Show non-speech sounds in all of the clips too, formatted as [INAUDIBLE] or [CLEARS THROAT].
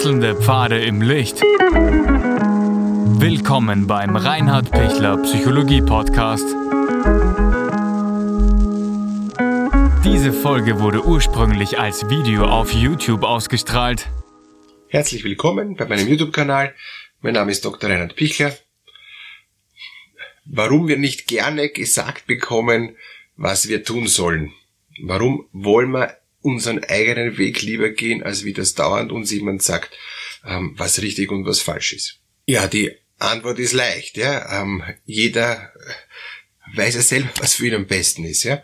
Wechselnde Pfade im Licht. Willkommen beim Reinhard Pichler Psychologie Podcast. Diese Folge wurde ursprünglich als Video auf YouTube ausgestrahlt. Herzlich willkommen bei meinem YouTube-Kanal. Mein Name ist Dr. Reinhard Pichler. Warum wir nicht gerne gesagt bekommen, was wir tun sollen. Warum wollen wir unseren eigenen Weg lieber gehen, als wie das dauernd uns jemand sagt, ähm, was richtig und was falsch ist. Ja, die Antwort ist leicht. Ja, ähm, jeder weiß ja selber, was für ihn am besten ist. Ja,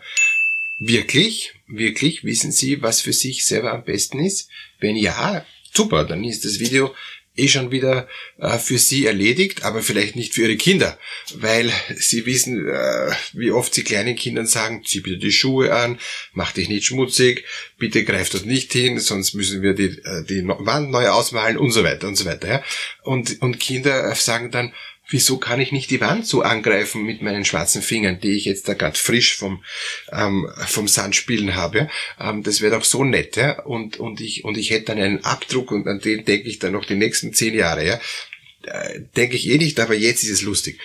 wirklich, wirklich wissen Sie, was für sich selber am besten ist? Wenn ja, super, dann ist das Video eh schon wieder äh, für sie erledigt, aber vielleicht nicht für ihre Kinder, weil sie wissen, äh, wie oft sie kleinen Kindern sagen, zieh bitte die Schuhe an, mach dich nicht schmutzig, bitte greif dort nicht hin, sonst müssen wir die, äh, die Wand neu ausmalen und so weiter und so weiter. Ja? Und, und Kinder sagen dann, wieso kann ich nicht die Wand so angreifen mit meinen schwarzen Fingern, die ich jetzt da gerade frisch vom, ähm, vom Sandspielen habe. Ähm, das wäre doch so nett, ja. Und, und, ich, und ich hätte dann einen Abdruck und an den denke ich dann noch die nächsten zehn Jahre, ja. Äh, denke ich eh nicht, aber jetzt ist es lustig.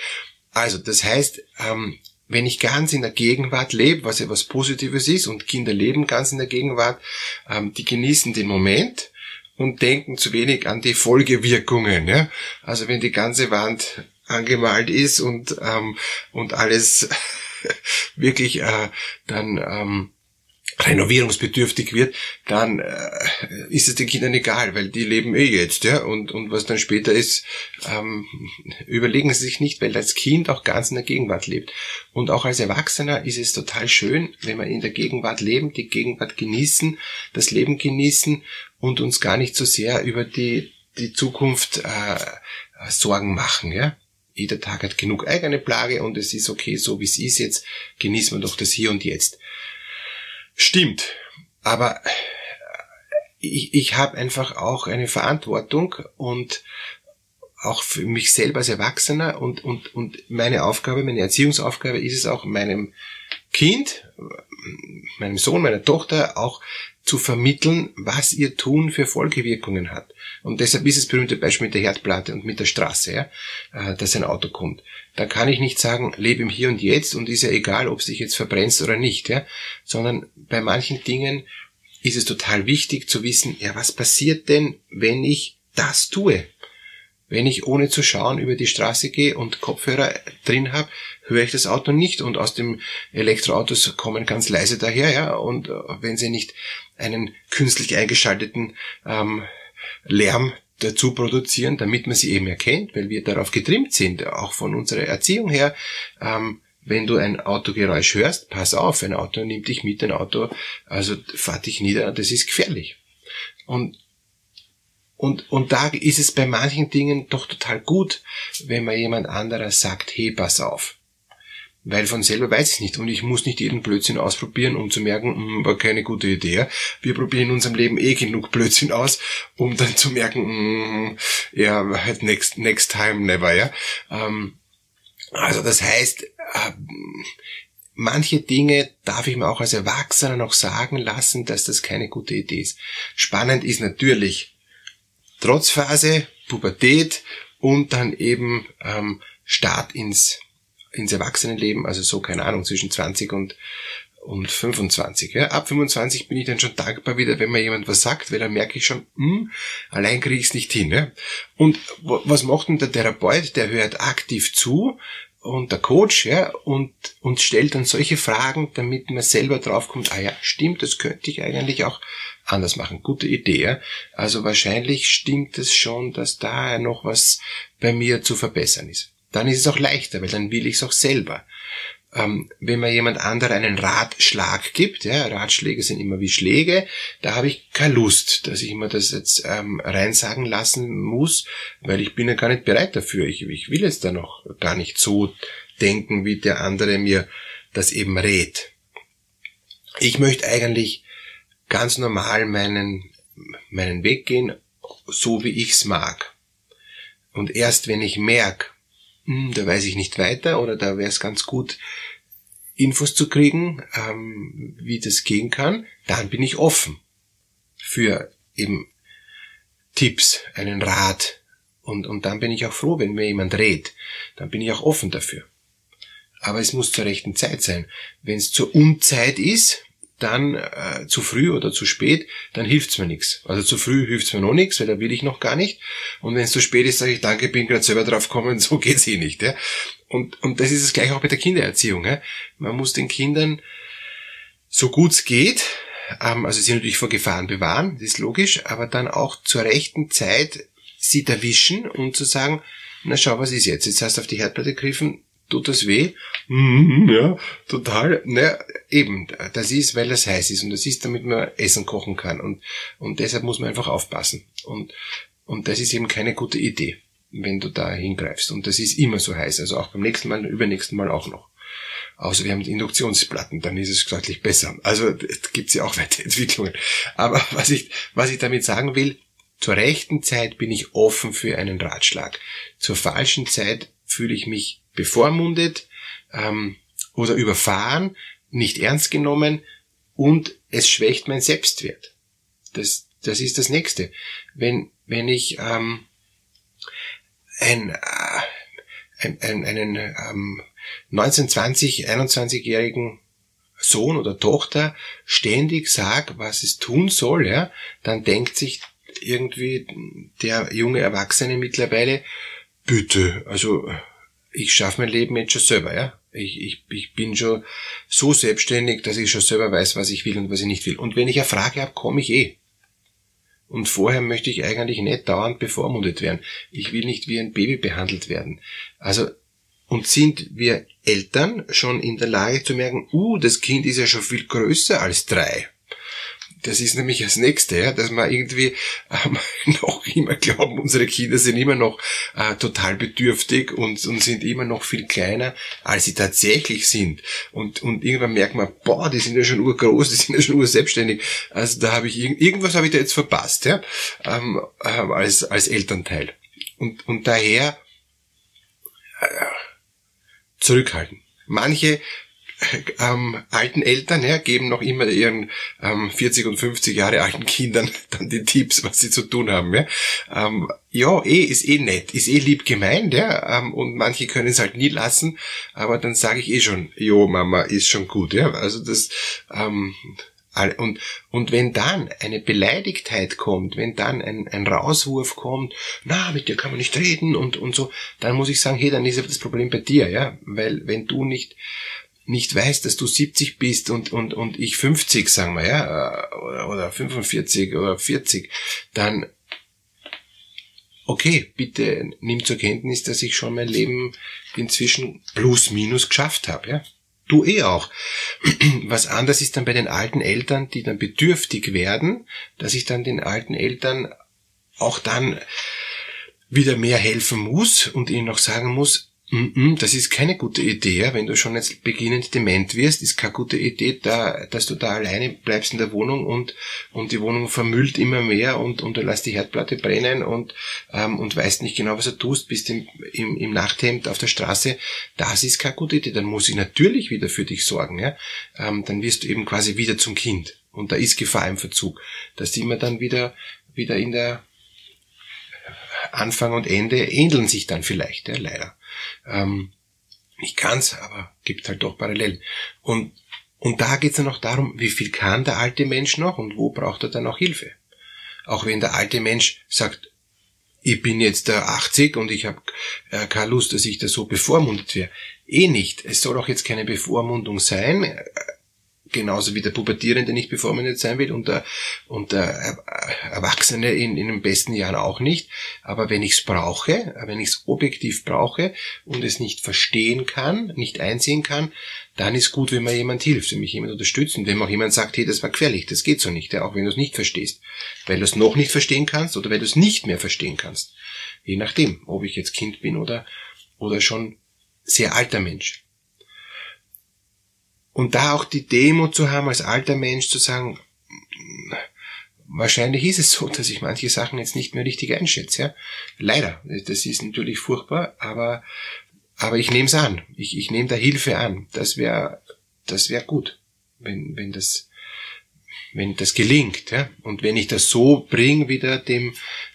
Also, das heißt, ähm, wenn ich ganz in der Gegenwart lebe, was ja was Positives ist, und Kinder leben ganz in der Gegenwart, ähm, die genießen den Moment, und denken zu wenig an die Folgewirkungen. Ja? Also wenn die ganze Wand angemalt ist und, ähm, und alles [LAUGHS] wirklich äh, dann ähm, renovierungsbedürftig wird, dann äh, ist es den Kindern egal, weil die leben eh jetzt, ja, und, und was dann später ist, ähm, überlegen sie sich nicht, weil das Kind auch ganz in der Gegenwart lebt. Und auch als Erwachsener ist es total schön, wenn wir in der Gegenwart leben, die Gegenwart genießen, das Leben genießen und uns gar nicht so sehr über die, die Zukunft äh, Sorgen machen, ja jeder Tag hat genug eigene Plage und es ist okay, so wie es ist jetzt, genießen wir doch das Hier und Jetzt. Stimmt, aber ich, ich habe einfach auch eine Verantwortung und auch für mich selber als Erwachsener und, und, und meine Aufgabe, meine Erziehungsaufgabe ist es auch meinem Kind, meinem Sohn, meiner Tochter auch zu vermitteln, was ihr Tun für Folgewirkungen hat. Und deshalb ist das berühmte Beispiel mit der Herdplatte und mit der Straße, ja, äh, dass ein Auto kommt. Da kann ich nicht sagen, lebe im Hier und Jetzt und ist ja egal, ob es dich jetzt verbrennst oder nicht, ja, sondern bei manchen Dingen ist es total wichtig zu wissen, ja, was passiert denn, wenn ich das tue? Wenn ich ohne zu schauen über die Straße gehe und Kopfhörer drin habe, höre ich das Auto nicht und aus dem Elektroautos kommen ganz leise daher, ja, und äh, wenn sie nicht einen künstlich eingeschalteten ähm, Lärm dazu produzieren, damit man sie eben erkennt, weil wir darauf getrimmt sind, auch von unserer Erziehung her, ähm, wenn du ein Autogeräusch hörst, pass auf, ein Auto nimmt dich mit, ein Auto, also fahr dich nieder, das ist gefährlich. Und und, und da ist es bei manchen Dingen doch total gut, wenn man jemand anderer sagt, hey, pass auf. Weil von selber weiß ich nicht und ich muss nicht jeden Blödsinn ausprobieren, um zu merken, hm, war keine gute Idee. Wir probieren in unserem Leben eh genug Blödsinn aus, um dann zu merken, hm, ja, halt next, next time never, ja. Ähm, also das heißt, äh, manche Dinge darf ich mir auch als Erwachsener noch sagen lassen, dass das keine gute Idee ist. Spannend ist natürlich, Trotzphase, Pubertät und dann eben ähm, Start ins, ins Erwachsenenleben, also so, keine Ahnung, zwischen 20 und und 25. Ja. Ab 25 bin ich dann schon dankbar wieder, wenn mir jemand was sagt, weil dann merke ich schon, hm, allein kriege ich es nicht hin. Ja. Und was macht denn der Therapeut? Der hört aktiv zu und der Coach ja, und, und stellt dann solche Fragen, damit man selber draufkommt, ah ja, stimmt, das könnte ich eigentlich auch anders machen. Gute Idee. Also wahrscheinlich stimmt es schon, dass da noch was bei mir zu verbessern ist. Dann ist es auch leichter, weil dann will ich es auch selber. Ähm, wenn mir jemand anderer einen Ratschlag gibt, ja, Ratschläge sind immer wie Schläge, da habe ich keine Lust, dass ich mir das jetzt ähm, reinsagen lassen muss, weil ich bin ja gar nicht bereit dafür. Ich, ich will jetzt da noch gar nicht so denken, wie der andere mir das eben rät. Ich möchte eigentlich ganz normal meinen, meinen Weg gehen, so wie ich's mag. Und erst wenn ich merke, da weiß ich nicht weiter oder da wäre es ganz gut, Infos zu kriegen, ähm, wie das gehen kann, dann bin ich offen für eben Tipps, einen Rat. Und, und dann bin ich auch froh, wenn mir jemand rät. Dann bin ich auch offen dafür. Aber es muss zur rechten Zeit sein. Wenn es zur Unzeit ist, dann äh, zu früh oder zu spät, dann hilft's mir nichts. Also zu früh hilft's mir noch nichts, weil da will ich noch gar nicht. Und wenn es zu spät ist, sage ich, danke, bin gerade selber drauf gekommen, [LAUGHS] so geht's eh nicht. Ja? Und, und das ist es gleich auch mit der Kindererziehung. Ja? Man muss den Kindern so gut es geht, ähm, also sie natürlich vor Gefahren bewahren, das ist logisch, aber dann auch zur rechten Zeit sie erwischen und zu sagen, na schau, was ist jetzt? Jetzt hast du auf die Herdplatte gegriffen, tut das weh? Mhm, ja, total. Na, eben, das ist, weil das heiß ist und das ist, damit man Essen kochen kann und, und deshalb muss man einfach aufpassen und, und das ist eben keine gute Idee, wenn du da hingreifst und das ist immer so heiß, also auch beim nächsten Mal, übernächsten Mal auch noch. Außer wir haben Induktionsplatten, dann ist es deutlich besser. Also gibt's ja auch Weiterentwicklungen. [LAUGHS] Aber was ich, was ich damit sagen will, zur rechten Zeit bin ich offen für einen Ratschlag. Zur falschen Zeit fühle ich mich bevormundet ähm, oder überfahren, nicht ernst genommen und es schwächt mein Selbstwert. Das, das ist das Nächste. Wenn, wenn ich ähm, ein, äh, ein, ein, einen ähm, 19, 20, 21-jährigen Sohn oder Tochter ständig sag, was es tun soll, ja, dann denkt sich irgendwie der junge Erwachsene mittlerweile, bitte, also ich schaffe mein Leben jetzt schon selber, ja. Ich, ich, ich bin schon so selbstständig, dass ich schon selber weiß, was ich will und was ich nicht will. Und wenn ich eine Frage habe, komme ich eh. Und vorher möchte ich eigentlich nicht dauernd bevormundet werden. Ich will nicht wie ein Baby behandelt werden. Also und sind wir Eltern schon in der Lage zu merken, uh, das Kind ist ja schon viel größer als drei. Das ist nämlich das Nächste, ja, dass wir irgendwie ähm, [LAUGHS] noch immer glauben, unsere Kinder sind immer noch äh, total bedürftig und, und sind immer noch viel kleiner, als sie tatsächlich sind. Und, und irgendwann merkt man, boah, die sind ja schon urgroß, die sind ja schon urselbstständig. Also da habe ich irgendwas habe ich da jetzt verpasst, ja, ähm, äh, als als Elternteil. Und und daher äh, zurückhalten. Manche [LAUGHS] ähm, alten Eltern ja, geben noch immer ihren ähm, 40 und 50 Jahre alten Kindern [LAUGHS] dann die Tipps, was sie zu tun haben. Ja, ähm, ja eh, ist eh nett, ist eh lieb gemeint, ja, ähm, und manche können es halt nie lassen, aber dann sage ich eh schon, jo Mama, ist schon gut, ja, also das, ähm, und, und wenn dann eine Beleidigtheit kommt, wenn dann ein, ein Rauswurf kommt, na, mit dir kann man nicht reden und, und so, dann muss ich sagen, hey, dann ist das Problem bei dir, ja, weil wenn du nicht, nicht weißt, dass du 70 bist und, und, und ich 50, sagen wir, ja, oder, oder 45 oder 40, dann, okay, bitte nimm zur Kenntnis, dass ich schon mein Leben inzwischen plus minus geschafft habe, ja. Du eh auch. [CLEARS THROAT] Was anders ist dann bei den alten Eltern, die dann bedürftig werden, dass ich dann den alten Eltern auch dann wieder mehr helfen muss und ihnen auch sagen muss, das ist keine gute Idee, wenn du schon jetzt beginnend dement wirst, ist keine gute Idee, da, dass du da alleine bleibst in der Wohnung und, und die Wohnung vermüllt immer mehr und, und du lässt die Herdplatte brennen und, ähm, und weißt nicht genau, was du tust, bist im, im, im Nachthemd auf der Straße. Das ist keine gute Idee. Dann muss ich natürlich wieder für dich sorgen, ja. Ähm, dann wirst du eben quasi wieder zum Kind. Und da ist Gefahr im Verzug, dass die immer dann wieder, wieder in der Anfang und Ende ähneln sich dann vielleicht, ja, leider. Ähm, nicht ganz, aber gibt halt doch Parallelen. Und, und da geht es dann auch darum, wie viel kann der alte Mensch noch und wo braucht er dann auch Hilfe. Auch wenn der alte Mensch sagt, ich bin jetzt 80 und ich habe äh, keine Lust, dass ich da so bevormundet wäre. Eh nicht. Es soll auch jetzt keine Bevormundung sein genauso wie der Pubertierende nicht bevormundet sein will und der, und der Erwachsene in, in den besten Jahren auch nicht. Aber wenn ich es brauche, wenn ich es objektiv brauche und es nicht verstehen kann, nicht einsehen kann, dann ist gut, wenn mir jemand hilft, wenn mich jemand unterstützt und wenn mir auch jemand sagt, hey, das war gefährlich, das geht so nicht, ja, auch wenn du es nicht verstehst. Weil du es noch nicht verstehen kannst oder weil du es nicht mehr verstehen kannst. Je nachdem, ob ich jetzt Kind bin oder, oder schon sehr alter Mensch. Und da auch die Demo zu haben, als alter Mensch zu sagen, wahrscheinlich ist es so, dass ich manche Sachen jetzt nicht mehr richtig einschätze. Ja? Leider, das ist natürlich furchtbar, aber, aber ich nehme es an. Ich, ich nehme da Hilfe an. Das wäre das wäre gut, wenn, wenn das wenn das gelingt. Ja? Und wenn ich das so bringe wieder dem,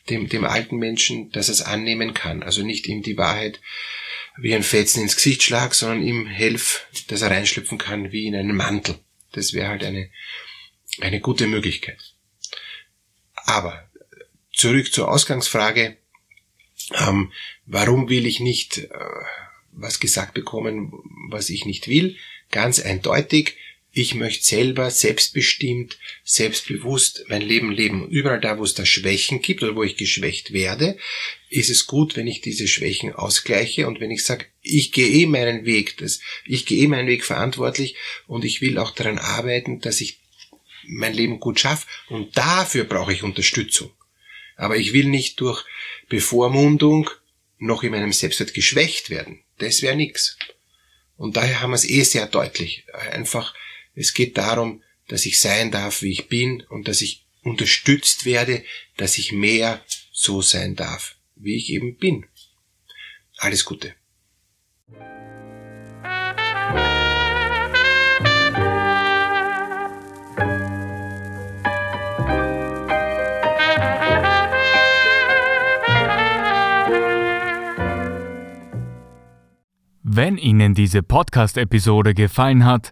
dem, dem alten Menschen, dass es annehmen kann. Also nicht ihm die Wahrheit wie ein Fetzen ins Gesicht schlag, sondern ihm helf, dass er reinschlüpfen kann wie in einen Mantel. Das wäre halt eine, eine gute Möglichkeit. Aber zurück zur Ausgangsfrage, ähm, warum will ich nicht äh, was gesagt bekommen, was ich nicht will? Ganz eindeutig, ich möchte selber selbstbestimmt, selbstbewusst mein Leben leben. Überall da, wo es da Schwächen gibt oder wo ich geschwächt werde, ist es gut, wenn ich diese Schwächen ausgleiche und wenn ich sage, ich gehe eh meinen Weg, das, ich gehe eh meinen Weg verantwortlich und ich will auch daran arbeiten, dass ich mein Leben gut schaffe und dafür brauche ich Unterstützung. Aber ich will nicht durch Bevormundung noch in meinem Selbstwert geschwächt werden. Das wäre nix. Und daher haben wir es eh sehr deutlich. Einfach es geht darum, dass ich sein darf, wie ich bin und dass ich unterstützt werde, dass ich mehr so sein darf, wie ich eben bin. Alles Gute. Wenn Ihnen diese Podcast-Episode gefallen hat,